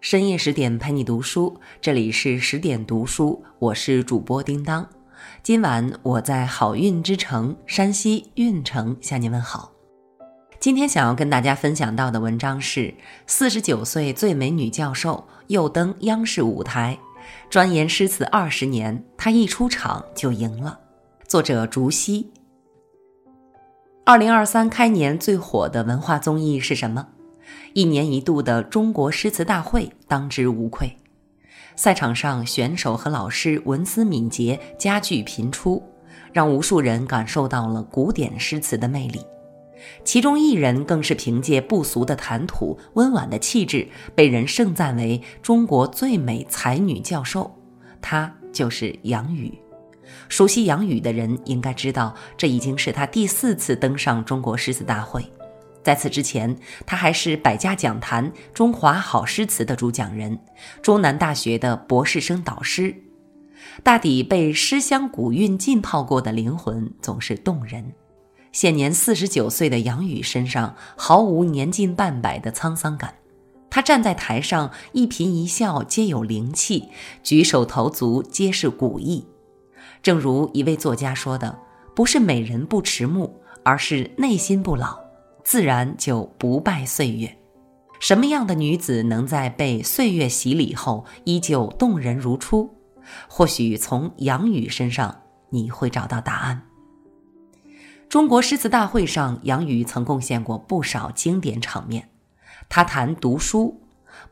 深夜十点陪你读书，这里是十点读书，我是主播叮当。今晚我在好运之城山西运城向您问好。今天想要跟大家分享到的文章是：四十九岁最美女教授又登央视舞台，专研诗词二十年，她一出场就赢了。作者竹溪。二零二三开年最火的文化综艺是什么？一年一度的中国诗词大会当之无愧。赛场上，选手和老师文思敏捷，佳句频出，让无数人感受到了古典诗词的魅力。其中一人更是凭借不俗的谈吐、温婉的气质，被人盛赞为中国最美才女教授。她就是杨雨。熟悉杨雨的人应该知道，这已经是她第四次登上中国诗词大会。在此之前，他还是百家讲坛中华好诗词的主讲人，中南大学的博士生导师。大抵被诗香古韵浸泡过的灵魂总是动人。现年四十九岁的杨雨身上毫无年近半百的沧桑感，他站在台上一颦一笑皆有灵气，举手投足皆是古意。正如一位作家说的：“不是美人不迟暮，而是内心不老。”自然就不败岁月。什么样的女子能在被岁月洗礼后依旧动人如初？或许从杨雨身上你会找到答案。中国诗词大会上，杨雨曾贡献过不少经典场面。他谈读书，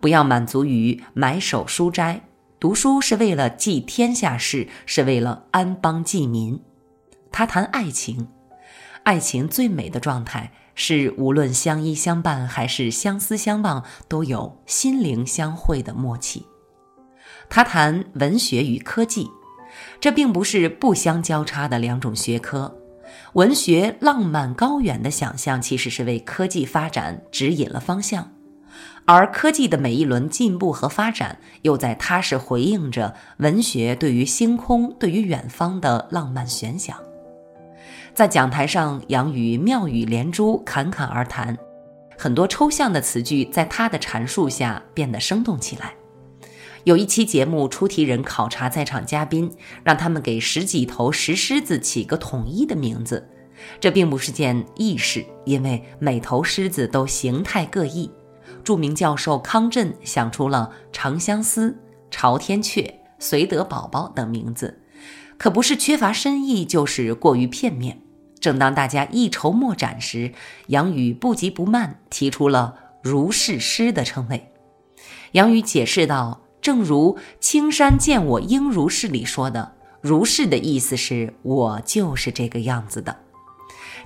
不要满足于埋首书斋，读书是为了记天下事，是为了安邦济民。他谈爱情，爱情最美的状态。是无论相依相伴还是相思相望，都有心灵相会的默契。他谈文学与科技，这并不是不相交叉的两种学科。文学浪漫高远的想象，其实是为科技发展指引了方向，而科技的每一轮进步和发展，又在踏实回应着文学对于星空、对于远方的浪漫悬想。在讲台上，杨雨妙语连珠，侃侃而谈，很多抽象的词句在他的阐述下变得生动起来。有一期节目，出题人考察在场嘉宾，让他们给十几头石狮子起个统一的名字。这并不是件易事，因为每头狮子都形态各异。著名教授康震想出了长相思、朝天雀、绥德宝宝等名字。可不是缺乏深意，就是过于片面。正当大家一筹莫展时，杨宇不急不慢提出了“如是师”的称谓。杨宇解释道：“正如‘青山见我应如是’里说的，‘如是’的意思是我就是这个样子的。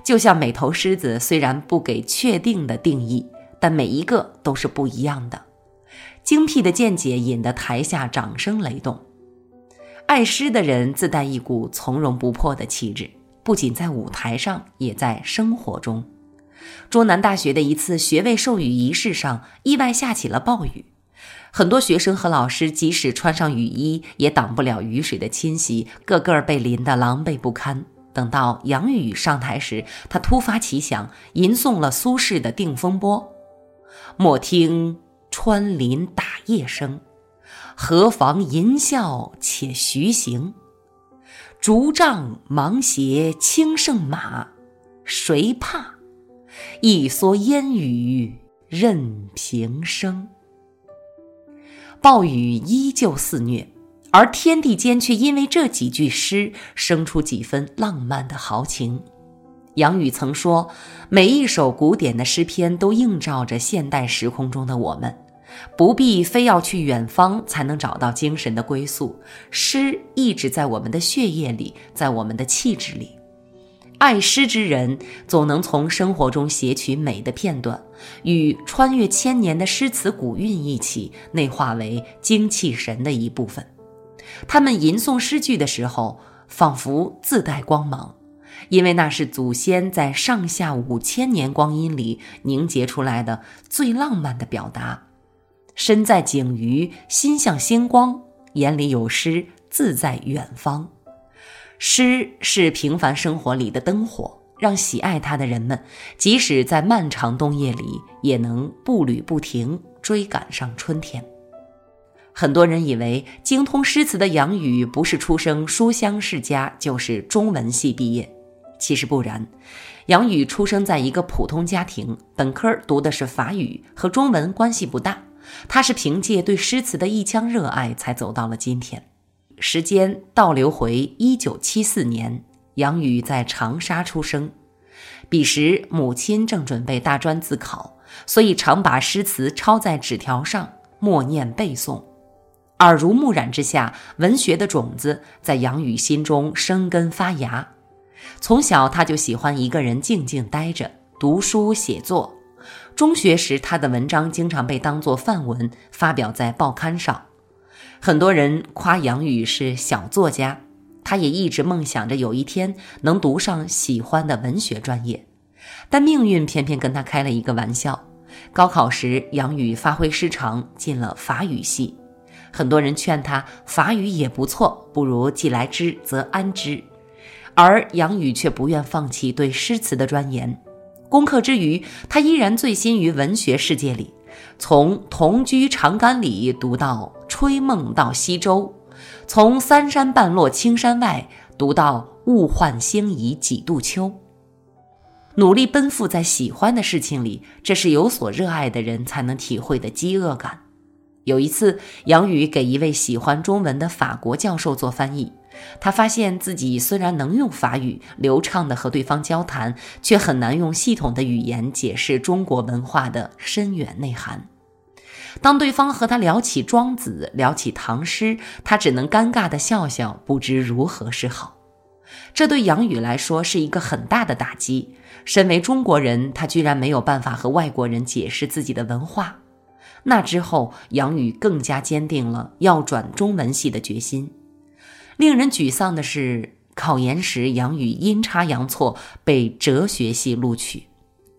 就像每头狮子虽然不给确定的定义，但每一个都是不一样的。”精辟的见解引得台下掌声雷动。爱诗的人自带一股从容不迫的气质，不仅在舞台上，也在生活中。中南大学的一次学位授予仪式上，意外下起了暴雨，很多学生和老师即使穿上雨衣，也挡不了雨水的侵袭，个个被淋得狼狈不堪。等到杨雨上台时，他突发奇想，吟诵了苏轼的《定风波》：“莫听穿林打叶声。”何妨吟啸且徐行，竹杖芒鞋轻胜马，谁怕？一蓑烟雨任平生。暴雨依旧肆虐，而天地间却因为这几句诗生出几分浪漫的豪情。杨雨曾说：“每一首古典的诗篇都映照着现代时空中的我们。”不必非要去远方才能找到精神的归宿，诗一直在我们的血液里，在我们的气质里。爱诗之人总能从生活中撷取美的片段，与穿越千年的诗词古韵一起内化为精气神的一部分。他们吟诵诗句的时候，仿佛自带光芒，因为那是祖先在上下五千年光阴里凝结出来的最浪漫的表达。身在景隅，心向星光；眼里有诗，自在远方。诗是平凡生活里的灯火，让喜爱它的人们，即使在漫长冬夜里，也能步履不停，追赶上春天。很多人以为精通诗词的杨宇不是出生书香世家，就是中文系毕业。其实不然，杨宇出生在一个普通家庭，本科读的是法语，和中文关系不大。他是凭借对诗词的一腔热爱才走到了今天。时间倒流回一九七四年，杨宇在长沙出生，彼时母亲正准备大专自考，所以常把诗词抄在纸条上默念背诵。耳濡目染之下，文学的种子在杨宇心中生根发芽。从小他就喜欢一个人静静待着，读书写作。中学时，他的文章经常被当作范文发表在报刊上。很多人夸杨宇是小作家，他也一直梦想着有一天能读上喜欢的文学专业。但命运偏偏跟他开了一个玩笑。高考时，杨宇发挥失常，进了法语系。很多人劝他法语也不错，不如既来之则安之，而杨宇却不愿放弃对诗词的钻研。功课之余，他依然醉心于文学世界里，从“同居长干里”读到“吹梦到西洲”，从“三山半落青山外”读到“物换星移几度秋”。努力奔赴在喜欢的事情里，这是有所热爱的人才能体会的饥饿感。有一次，杨宇给一位喜欢中文的法国教授做翻译，他发现自己虽然能用法语流畅地和对方交谈，却很难用系统的语言解释中国文化的深远内涵。当对方和他聊起庄子，聊起唐诗，他只能尴尬地笑笑，不知如何是好。这对杨宇来说是一个很大的打击。身为中国人，他居然没有办法和外国人解释自己的文化。那之后，杨宇更加坚定了要转中文系的决心。令人沮丧的是，考研时杨宇阴差阳错被哲学系录取。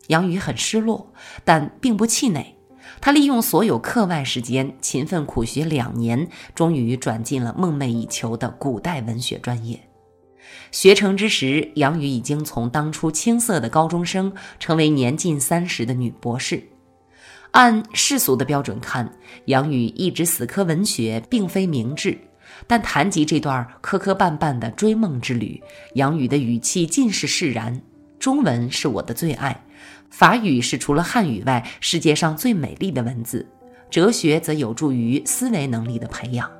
杨宇很失落，但并不气馁。他利用所有课外时间，勤奋苦学两年，终于转进了梦寐以求的古代文学专业。学成之时，杨宇已经从当初青涩的高中生，成为年近三十的女博士。按世俗的标准看，杨宇一直死磕文学，并非明智。但谈及这段磕磕绊绊的追梦之旅，杨宇的语气尽是释然。中文是我的最爱，法语是除了汉语外世界上最美丽的文字，哲学则有助于思维能力的培养。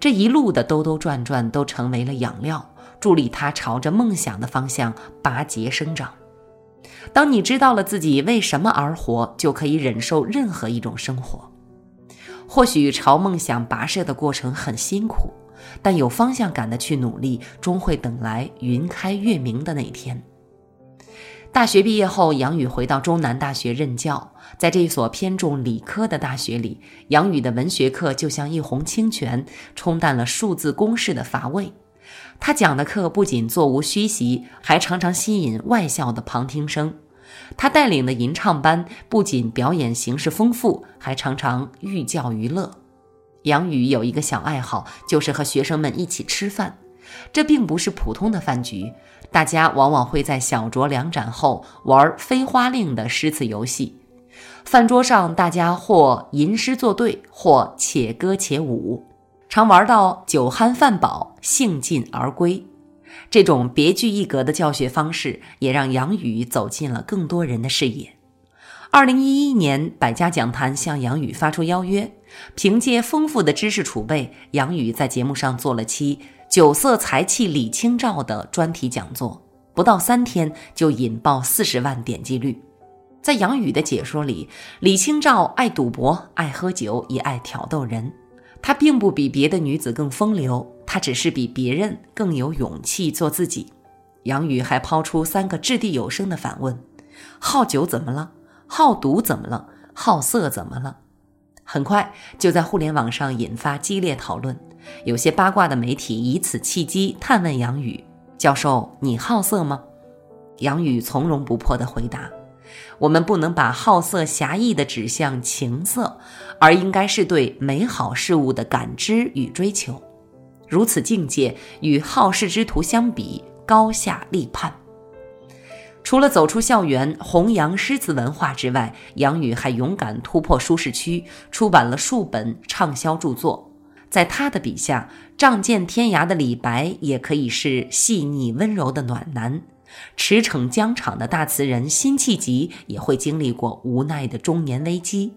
这一路的兜兜转转，都成为了养料，助力他朝着梦想的方向拔节生长。当你知道了自己为什么而活，就可以忍受任何一种生活。或许朝梦想跋涉的过程很辛苦，但有方向感的去努力，终会等来云开月明的那一天。大学毕业后，杨宇回到中南大学任教。在这所偏重理科的大学里，杨宇的文学课就像一泓清泉，冲淡了数字公式的乏味。他讲的课不仅座无虚席，还常常吸引外校的旁听生。他带领的吟唱班不仅表演形式丰富，还常常寓教于乐。杨宇有一个小爱好，就是和学生们一起吃饭。这并不是普通的饭局，大家往往会在小酌两盏后玩飞花令的诗词游戏。饭桌上，大家或吟诗作对，或且歌且舞。常玩到酒酣饭饱，兴尽而归，这种别具一格的教学方式也让杨宇走进了更多人的视野。二零一一年，百家讲坛向杨宇发出邀约，凭借丰富的知识储备，杨宇在节目上做了期“酒色财气李清照”的专题讲座，不到三天就引爆四十万点击率。在杨宇的解说里，李清照爱赌博、爱喝酒，也爱挑逗人。她并不比别的女子更风流，他只是比别人更有勇气做自己。杨宇还抛出三个掷地有声的反问：好酒怎么了？好赌怎么了？好色怎么了？很快就在互联网上引发激烈讨论。有些八卦的媒体以此契机探问杨宇：“教授，你好色吗？”杨宇从容不迫地回答。我们不能把好色狭义的指向情色，而应该是对美好事物的感知与追求。如此境界与好事之徒相比，高下立判。除了走出校园弘扬诗词文化之外，杨宇还勇敢突破舒适区，出版了数本畅销著作。在他的笔下，仗剑天涯的李白也可以是细腻温柔的暖男；驰骋疆场的大词人辛弃疾也会经历过无奈的中年危机。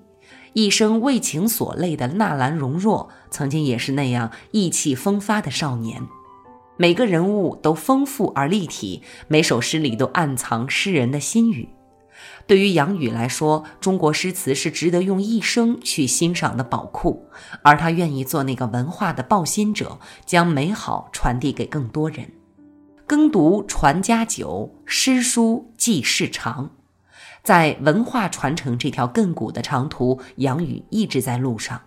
一生为情所累的纳兰容若，曾经也是那样意气风发的少年。每个人物都丰富而立体，每首诗里都暗藏诗人的心语。对于杨宇来说，中国诗词是值得用一生去欣赏的宝库，而他愿意做那个文化的报心者，将美好传递给更多人。耕读传家久，诗书继世长。在文化传承这条亘古的长途，杨宇一直在路上。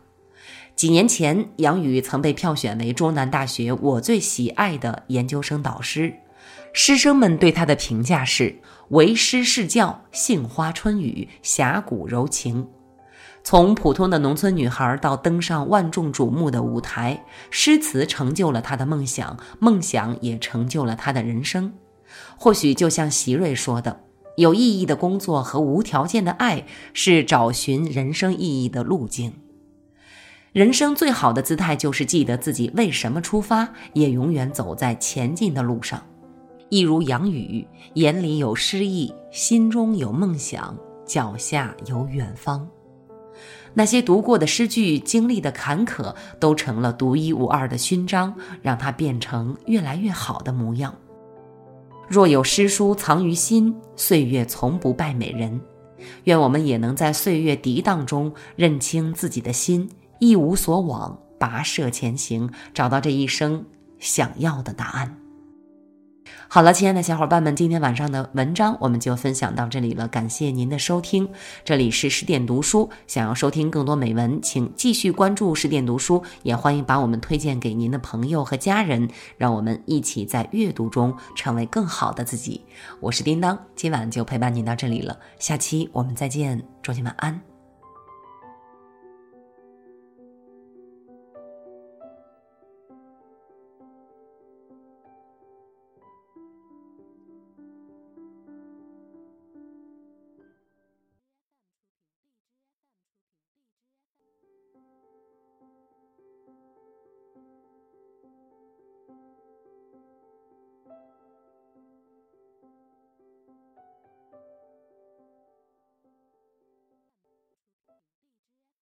几年前，杨宇曾被票选为中南大学我最喜爱的研究生导师，师生们对他的评价是“为师是教，杏花春雨，侠骨柔情”。从普通的农村女孩到登上万众瞩目的舞台，诗词成就了他的梦想，梦想也成就了他的人生。或许就像席瑞说的：“有意义的工作和无条件的爱，是找寻人生意义的路径。”人生最好的姿态就是记得自己为什么出发，也永远走在前进的路上。一如杨宇，眼里有诗意，心中有梦想，脚下有远方。那些读过的诗句，经历的坎坷，都成了独一无二的勋章，让他变成越来越好的模样。若有诗书藏于心，岁月从不败美人。愿我们也能在岁月涤荡中认清自己的心。一无所往，跋涉前行，找到这一生想要的答案。好了，亲爱的小伙伴们，今天晚上的文章我们就分享到这里了，感谢您的收听。这里是十点读书，想要收听更多美文，请继续关注十点读书，也欢迎把我们推荐给您的朋友和家人，让我们一起在阅读中成为更好的自己。我是叮当，今晚就陪伴您到这里了，下期我们再见，祝您晚安。